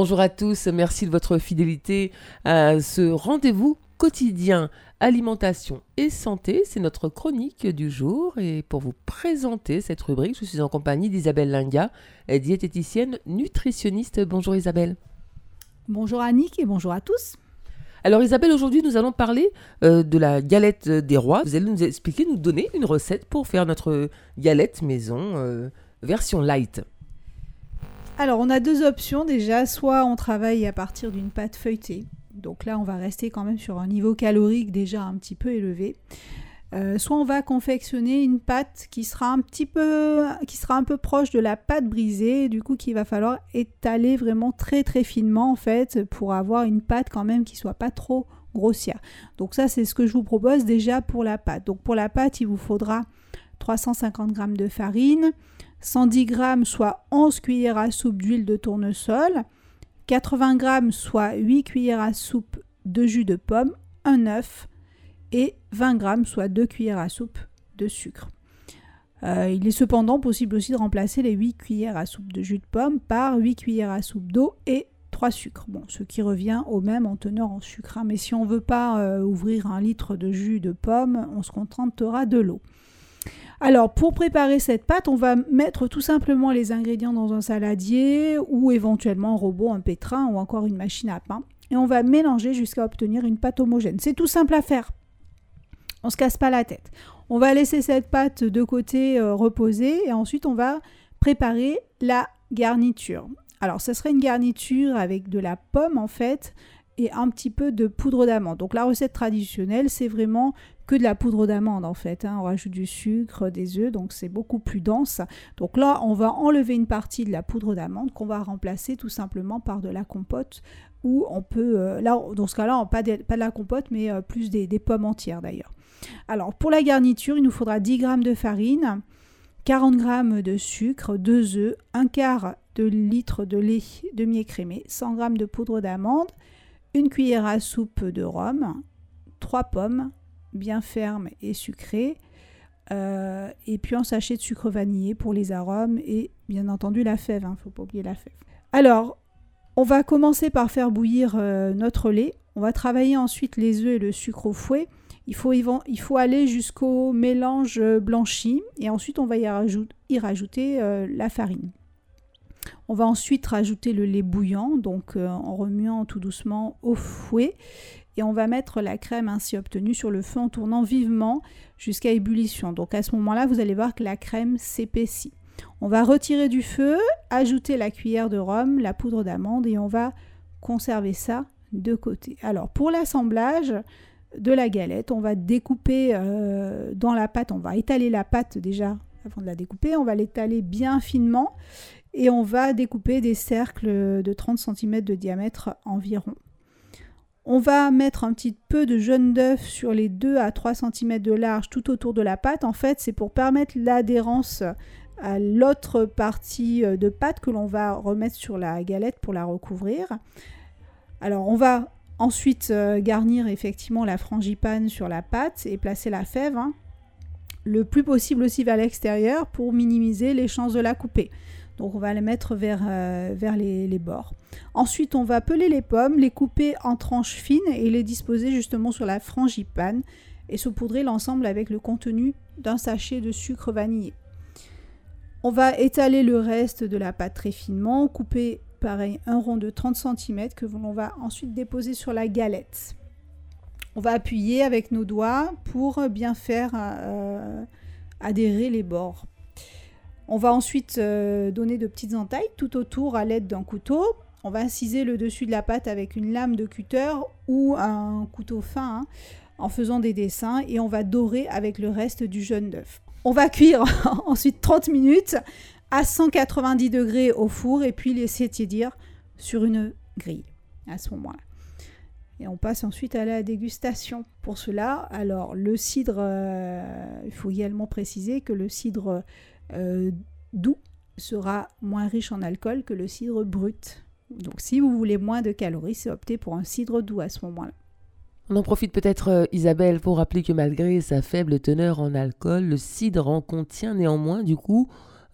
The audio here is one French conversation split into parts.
Bonjour à tous, merci de votre fidélité à ce rendez-vous quotidien alimentation et santé. C'est notre chronique du jour et pour vous présenter cette rubrique, je suis en compagnie d'Isabelle Linga, diététicienne nutritionniste. Bonjour Isabelle. Bonjour Annick et bonjour à tous. Alors Isabelle, aujourd'hui nous allons parler euh, de la galette des rois. Vous allez nous expliquer, nous donner une recette pour faire notre galette maison euh, version light. Alors on a deux options. Déjà, soit on travaille à partir d'une pâte feuilletée, donc là on va rester quand même sur un niveau calorique déjà un petit peu élevé. Euh, soit on va confectionner une pâte qui sera un petit peu qui sera un peu proche de la pâte brisée. Du coup qu'il va falloir étaler vraiment très très finement en fait pour avoir une pâte quand même qui soit pas trop grossière. Donc ça c'est ce que je vous propose déjà pour la pâte. Donc pour la pâte il vous faudra 350 g de farine 110 g soit 11 cuillères à soupe d'huile de tournesol 80 g soit 8 cuillères à soupe de jus de pomme un œuf et 20 g, soit 2 cuillères à soupe de sucre. Euh, il est cependant possible aussi de remplacer les 8 cuillères à soupe de jus de pomme par 8 cuillères à soupe d'eau et 3 sucres. Bon, ce qui revient au même en teneur en sucre. Hein. Mais si on ne veut pas euh, ouvrir un litre de jus de pomme, on se contentera de l'eau. Alors, pour préparer cette pâte, on va mettre tout simplement les ingrédients dans un saladier ou éventuellement un robot, un pétrin ou encore une machine à pain. Et on va mélanger jusqu'à obtenir une pâte homogène. C'est tout simple à faire. On se casse pas la tête. On va laisser cette pâte de côté euh, reposer et ensuite on va préparer la garniture. Alors, ce serait une garniture avec de la pomme en fait et un petit peu de poudre d'amande. Donc la recette traditionnelle, c'est vraiment que de la poudre d'amande en fait. Hein. On rajoute du sucre, des œufs, donc c'est beaucoup plus dense. Donc là, on va enlever une partie de la poudre d'amande qu'on va remplacer tout simplement par de la compote ou on peut, euh, là, dans ce cas-là, pas de, pas de la compote, mais euh, plus des pommes entières d'ailleurs. Alors pour la garniture, il nous faudra 10 g de farine, 40 g de sucre, 2 œufs, 1 quart de litre de lait demi-écrémé, 100 g de poudre d'amande, une cuillère à soupe de rhum, 3 pommes bien fermes et sucrées, euh, et puis un sachet de sucre vanillé pour les arômes et bien entendu la fève, il hein, ne faut pas oublier la fève. Alors, on va commencer par faire bouillir euh, notre lait. On va travailler ensuite les œufs et le sucre au fouet. Il faut, aller jusqu'au mélange blanchi et ensuite on va y, rajouter, euh, la farine. On va ensuite rajouter le lait bouillant, donc euh, en remuant tout doucement au fouet. Et on va mettre la crème ainsi obtenue sur le feu en tournant vivement jusqu'à ébullition. Donc à ce moment-là, vous allez voir que la crème s'épaissit. On va retirer du feu, ajouter la cuillère de rhum, la poudre d'amande et on va conserver ça de côté. Alors pour l'assemblage, de la galette. On va découper euh, dans la pâte, on va étaler la pâte déjà avant de la découper, on va l'étaler bien finement et on va découper des cercles de 30 cm de diamètre environ. On va mettre un petit peu de jaune d'œuf sur les 2 à 3 cm de large tout autour de la pâte. En fait, c'est pour permettre l'adhérence à l'autre partie euh, de pâte que l'on va remettre sur la galette pour la recouvrir. Alors, on va Ensuite, euh, garnir effectivement la frangipane sur la pâte et placer la fève. Hein. Le plus possible aussi vers l'extérieur pour minimiser les chances de la couper. Donc on va les mettre vers, euh, les, bords. Ensuite, on va peler les pommes, les couper en tranches fines et les disposer justement sur la frangipane et saupoudrer l'ensemble avec le contenu d'un sachet de sucre vanillé. On va étaler le reste de la pâte très finement, couper pareil, un rond de 30 cm que l'on va ensuite déposer sur la galette. On va appuyer avec nos doigts pour bien faire euh, adhérer les bords. On va ensuite euh, donner de petites entailles tout autour à l'aide d'un couteau. On va inciser le dessus de la pâte avec une lame de cutter ou un couteau fin hein, en faisant des dessins et on va dorer avec le reste du jaune d'œuf. On va cuire ensuite 30 minutes à 190 degrés au four et puis laisser tiédir sur une grille à ce moment-là. Et on passe ensuite à la dégustation. Pour cela, alors le cidre, euh, il faut également préciser que le cidre euh, doux sera moins riche en alcool que le cidre brut. Donc si vous voulez moins de calories, c'est opter pour un cidre doux à ce moment-là. On en profite peut-être, euh, Isabelle, pour rappeler que malgré sa faible teneur en alcool, le cidre en contient néanmoins, du coup,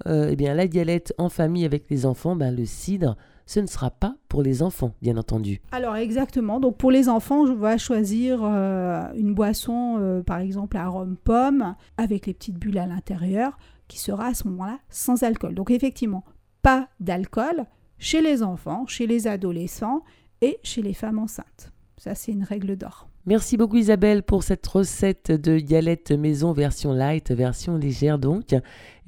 euh, eh bien, la galette en famille avec les enfants, ben, le cidre ce ne sera pas pour les enfants, bien entendu. Alors exactement, donc pour les enfants, je vais choisir euh, une boisson, par exemple à rhum pomme, avec les petites bulles à l'intérieur, qui sera à ce moment-là sans alcool. Donc effectivement, pas d'alcool chez les enfants, chez les adolescents et chez les femmes enceintes. Ça, c'est une règle d'or. Merci beaucoup Isabelle pour cette recette de galette maison version light, version légère donc.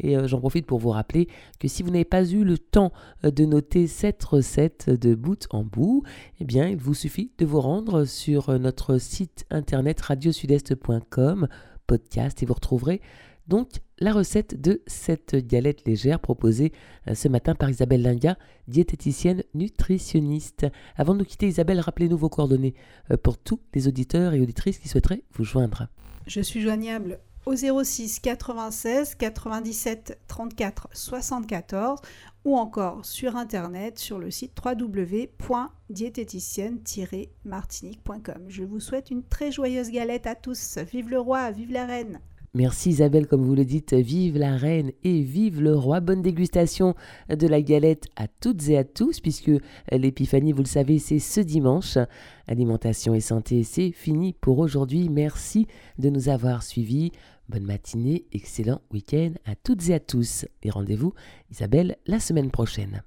Et euh, j'en profite pour vous rappeler que si vous n'avez pas eu le temps euh, de noter cette recette de bout en bout, eh bien il vous suffit de vous rendre sur euh, notre site internet radiosudest.com podcast et vous retrouverez donc la recette de cette galette légère proposée euh, ce matin par Isabelle Linga, diététicienne nutritionniste. Avant de nous quitter Isabelle, rappelez-nous vos coordonnées euh, pour tous les auditeurs et auditrices qui souhaiteraient vous joindre. Je suis joignable au 06 96 97 34 74 ou encore sur internet sur le site www.diététicienne-martinique.com. Je vous souhaite une très joyeuse galette à tous. Vive le roi, vive la reine! Merci Isabelle, comme vous le dites, vive la reine et vive le roi. Bonne dégustation de la galette à toutes et à tous, puisque l'épiphanie, vous le savez, c'est ce dimanche. Alimentation et santé, c'est fini pour aujourd'hui. Merci de nous avoir suivis. Bonne matinée, excellent week-end à toutes et à tous. Et rendez-vous, Isabelle, la semaine prochaine.